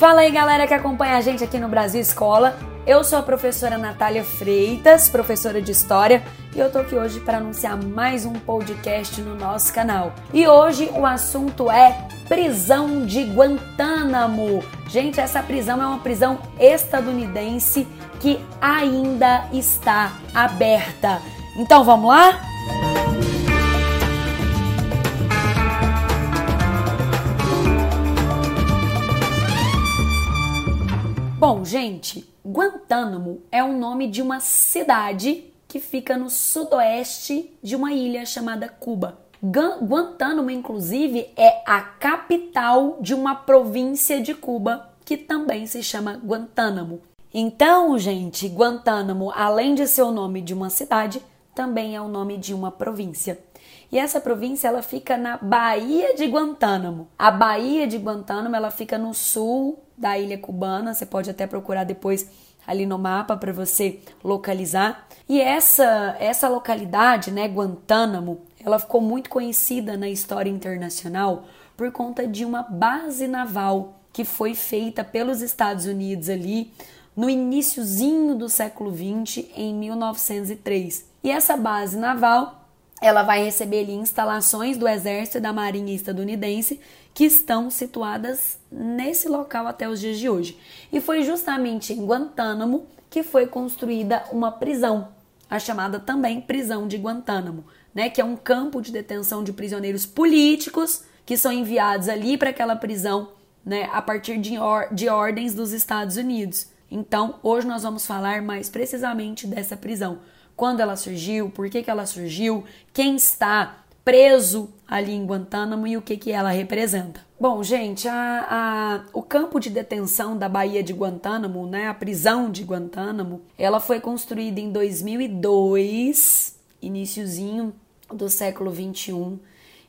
Fala aí, galera que acompanha a gente aqui no Brasil Escola. Eu sou a professora Natália Freitas, professora de História, e eu tô aqui hoje para anunciar mais um podcast no nosso canal. E hoje o assunto é prisão de Guantánamo. Gente, essa prisão é uma prisão estadunidense que ainda está aberta. Então vamos lá? Bom, gente, Guantánamo é o nome de uma cidade que fica no sudoeste de uma ilha chamada Cuba. Guantánamo, inclusive, é a capital de uma província de Cuba que também se chama Guantánamo. Então, gente, Guantánamo, além de ser o nome de uma cidade, também é o nome de uma província. E essa província ela fica na Baía de Guantánamo. A Baía de Guantánamo ela fica no sul da ilha cubana. Você pode até procurar depois ali no mapa para você localizar. E essa essa localidade, né, Guantánamo, ela ficou muito conhecida na história internacional por conta de uma base naval que foi feita pelos Estados Unidos ali no iníciozinho do século 20, em 1903. E essa base naval ela vai receber ali instalações do Exército e da Marinha estadunidense que estão situadas nesse local até os dias de hoje. E foi justamente em Guantánamo que foi construída uma prisão, a chamada também prisão de Guantánamo, né, que é um campo de detenção de prisioneiros políticos que são enviados ali para aquela prisão, né, a partir de, or de ordens dos Estados Unidos. Então, hoje nós vamos falar mais precisamente dessa prisão quando ela surgiu, por que, que ela surgiu, quem está preso ali em Guantánamo e o que, que ela representa. Bom, gente, a, a, o campo de detenção da Baía de Guantánamo, né, a prisão de Guantánamo, ela foi construída em 2002, iníciozinho do século 21,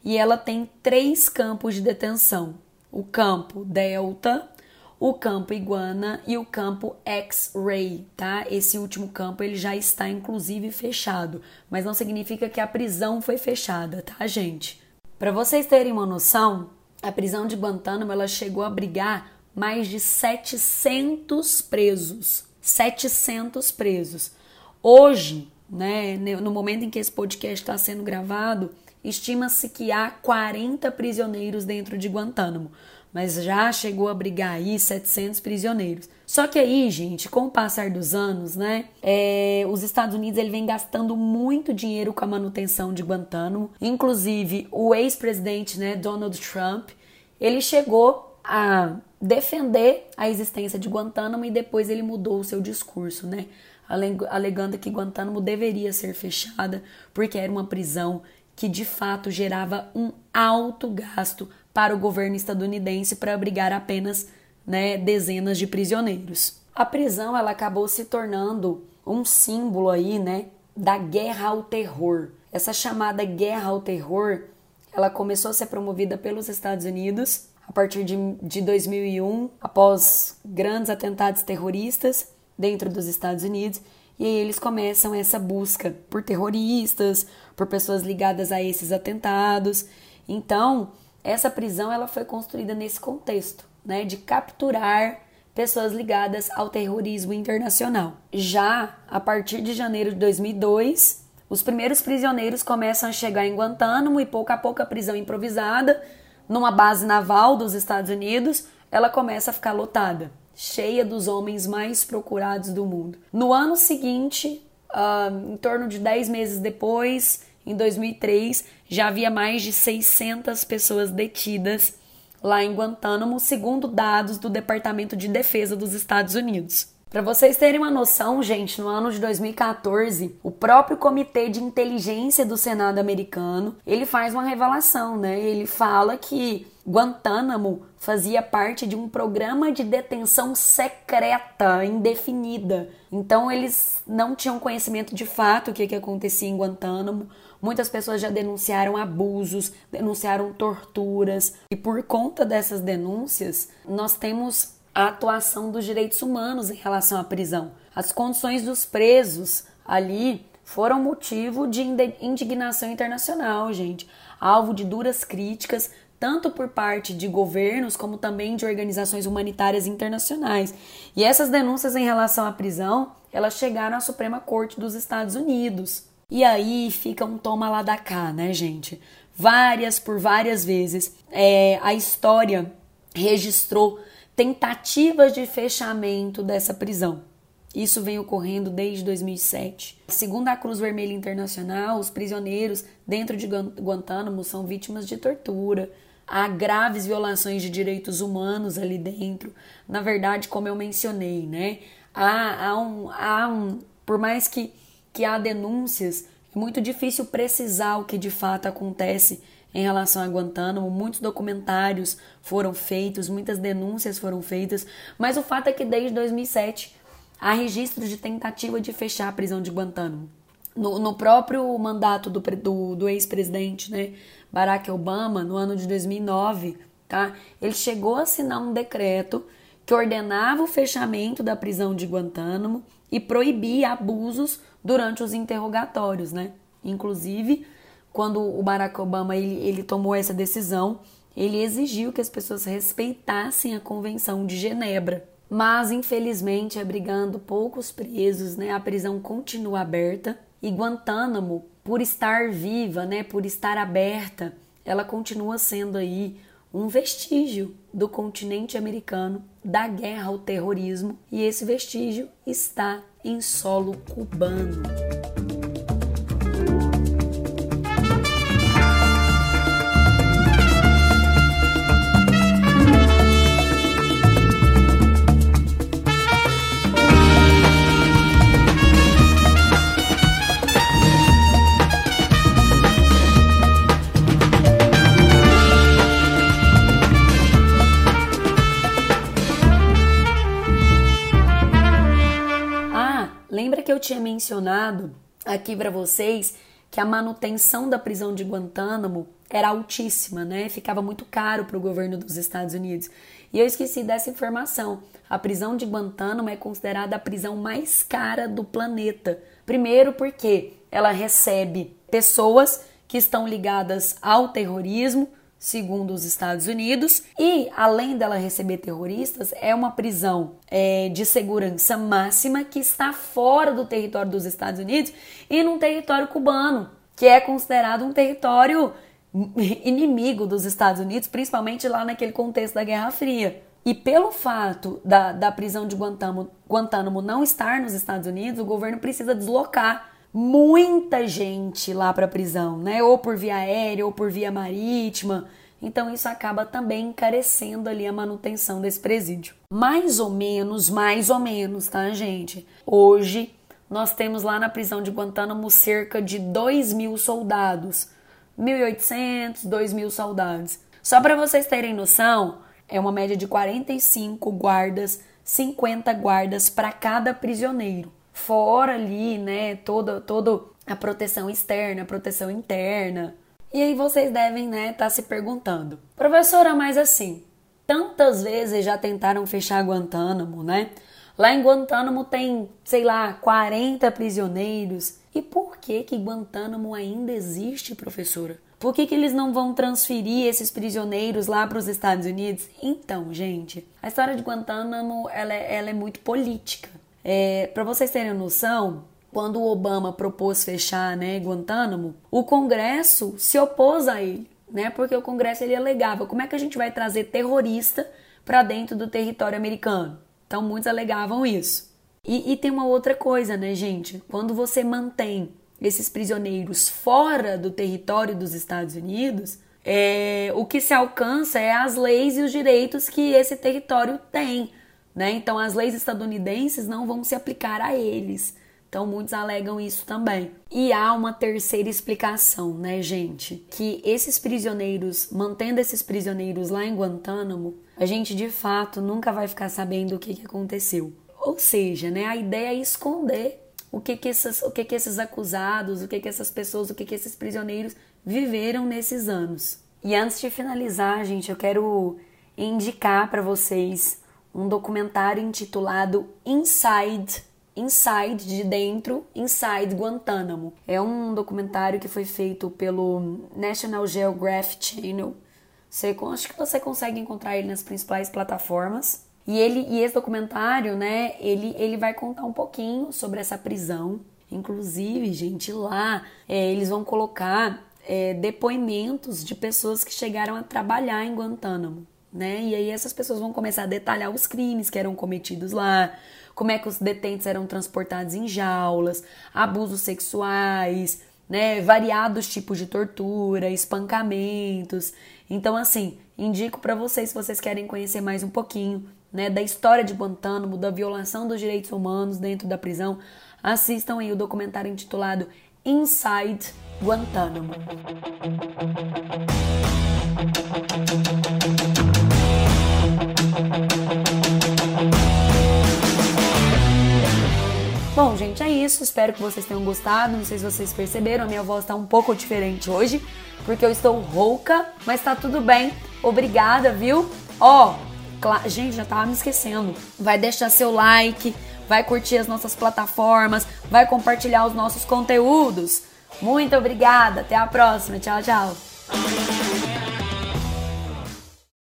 e ela tem três campos de detenção: o campo Delta, o campo iguana e o campo X-ray, tá? Esse último campo ele já está inclusive fechado, mas não significa que a prisão foi fechada, tá, gente? Para vocês terem uma noção, a prisão de Guantánamo ela chegou a abrigar mais de 700 presos, 700 presos. Hoje, né, no momento em que esse podcast está sendo gravado, estima-se que há 40 prisioneiros dentro de Guantánamo mas já chegou a brigar aí 700 prisioneiros. Só que aí, gente, com o passar dos anos, né, é, os Estados Unidos ele vem gastando muito dinheiro com a manutenção de Guantánamo. Inclusive, o ex-presidente, né, Donald Trump, ele chegou a defender a existência de Guantánamo e depois ele mudou o seu discurso, né, alegando que Guantánamo deveria ser fechada porque era uma prisão que de fato gerava um alto gasto para o governo estadunidense para abrigar apenas né, dezenas de prisioneiros. A prisão ela acabou se tornando um símbolo aí, né, da guerra ao terror. Essa chamada guerra ao terror, ela começou a ser promovida pelos Estados Unidos a partir de, de 2001, após grandes atentados terroristas dentro dos Estados Unidos, e aí eles começam essa busca por terroristas, por pessoas ligadas a esses atentados. Então, essa prisão ela foi construída nesse contexto, né, de capturar pessoas ligadas ao terrorismo internacional. Já a partir de janeiro de 2002, os primeiros prisioneiros começam a chegar em Guantánamo e pouco a pouco a prisão improvisada numa base naval dos Estados Unidos, ela começa a ficar lotada, cheia dos homens mais procurados do mundo. No ano seguinte, uh, em torno de 10 meses depois, em 2003, já havia mais de 600 pessoas detidas lá em Guantánamo, segundo dados do Departamento de Defesa dos Estados Unidos. Para vocês terem uma noção, gente, no ano de 2014, o próprio Comitê de Inteligência do Senado americano, ele faz uma revelação, né? Ele fala que Guantánamo fazia parte de um programa de detenção secreta, indefinida. Então eles não tinham conhecimento de fato o que, que acontecia em Guantánamo. Muitas pessoas já denunciaram abusos, denunciaram torturas, e por conta dessas denúncias, nós temos a atuação dos direitos humanos em relação à prisão. As condições dos presos ali foram motivo de indignação internacional, gente, alvo de duras críticas, tanto por parte de governos como também de organizações humanitárias internacionais. E essas denúncias em relação à prisão, elas chegaram à Suprema Corte dos Estados Unidos. E aí fica um toma lá da cá, né, gente? Várias por várias vezes. É, a história registrou tentativas de fechamento dessa prisão. Isso vem ocorrendo desde 2007. Segundo a Cruz Vermelha Internacional, os prisioneiros dentro de Guantánamo são vítimas de tortura. Há graves violações de direitos humanos ali dentro. Na verdade, como eu mencionei, né? Há, há, um, há um. Por mais que, que há denúncias, é muito difícil precisar o que de fato acontece em relação a Guantánamo. Muitos documentários foram feitos, muitas denúncias foram feitas, mas o fato é que desde 2007 há registros de tentativa de fechar a prisão de Guantánamo. No, no próprio mandato do, do, do ex-presidente né, Barack Obama, no ano de 2009, tá, ele chegou a assinar um decreto que ordenava o fechamento da prisão de Guantánamo e proibia abusos durante os interrogatórios, né? Inclusive, quando o Barack Obama ele, ele tomou essa decisão, ele exigiu que as pessoas respeitassem a Convenção de Genebra, mas infelizmente, abrigando poucos presos, né, a prisão continua aberta e Guantánamo, por estar viva, né, por estar aberta, ela continua sendo aí um vestígio do continente americano, da guerra ao terrorismo, e esse vestígio está em solo cubano. Tinha mencionado aqui para vocês que a manutenção da prisão de Guantánamo era altíssima, né? Ficava muito caro para o governo dos Estados Unidos. E eu esqueci dessa informação. A prisão de Guantánamo é considerada a prisão mais cara do planeta. Primeiro porque ela recebe pessoas que estão ligadas ao terrorismo, segundo os Estados Unidos, e além dela receber terroristas, é uma prisão é, de segurança máxima que está fora do território dos Estados Unidos e num território cubano, que é considerado um território inimigo dos Estados Unidos, principalmente lá naquele contexto da Guerra Fria. E pelo fato da, da prisão de Guantánamo, Guantánamo não estar nos Estados Unidos, o governo precisa deslocar muita gente lá para a prisão, né? Ou por via aérea ou por via marítima. Então isso acaba também encarecendo ali a manutenção desse presídio. Mais ou menos, mais ou menos, tá, gente? Hoje nós temos lá na prisão de Guantánamo cerca de 2 mil soldados. 1.800, 2 mil soldados. Só para vocês terem noção, é uma média de 45 guardas, 50 guardas para cada prisioneiro fora ali, né, toda, toda a proteção externa, a proteção interna. E aí vocês devem, né, estar tá se perguntando, professora, mas assim, tantas vezes já tentaram fechar Guantánamo, né? Lá em Guantánamo tem, sei lá, 40 prisioneiros. E por que que Guantánamo ainda existe, professora? Por que, que eles não vão transferir esses prisioneiros lá para os Estados Unidos? Então, gente, a história de Guantánamo ela é, ela é muito política. É, Para vocês terem noção, quando o Obama propôs fechar né, Guantánamo, o Congresso se opôs a ele, né? Porque o Congresso ele alegava como é que a gente vai trazer terrorista para dentro do território americano. Então muitos alegavam isso. E, e tem uma outra coisa, né, gente? Quando você mantém esses prisioneiros fora do território dos Estados Unidos, é, o que se alcança é as leis e os direitos que esse território tem. Né? Então, as leis estadunidenses não vão se aplicar a eles. Então, muitos alegam isso também. E há uma terceira explicação, né, gente? Que esses prisioneiros, mantendo esses prisioneiros lá em Guantánamo, a gente de fato nunca vai ficar sabendo o que, que aconteceu. Ou seja, né, a ideia é esconder o que, que, esses, o que, que esses acusados, o que, que essas pessoas, o que, que esses prisioneiros viveram nesses anos. E antes de finalizar, gente, eu quero indicar para vocês um documentário intitulado Inside, Inside de dentro, Inside Guantánamo. É um documentário que foi feito pelo National Geographic Channel Você, acho que você consegue encontrar ele nas principais plataformas. E ele e esse documentário, né, ele, ele vai contar um pouquinho sobre essa prisão. Inclusive, gente, lá é, eles vão colocar é, depoimentos de pessoas que chegaram a trabalhar em Guantánamo, né? E aí essas pessoas vão começar a detalhar os crimes que eram cometidos lá, como é que os detentos eram transportados em jaulas, abusos sexuais, né, variados tipos de tortura, espancamentos. Então, assim, indico para vocês se vocês querem conhecer mais um pouquinho, né, da história de Guantánamo, da violação dos direitos humanos dentro da prisão, assistam aí o documentário intitulado Inside Guantánamo. Bom, gente, é isso. Espero que vocês tenham gostado. Não sei se vocês perceberam, a minha voz tá um pouco diferente hoje, porque eu estou rouca, mas tá tudo bem. Obrigada, viu? Ó, gente, já tava me esquecendo. Vai deixar seu like, vai curtir as nossas plataformas, vai compartilhar os nossos conteúdos. Muito obrigada. Até a próxima. Tchau, tchau.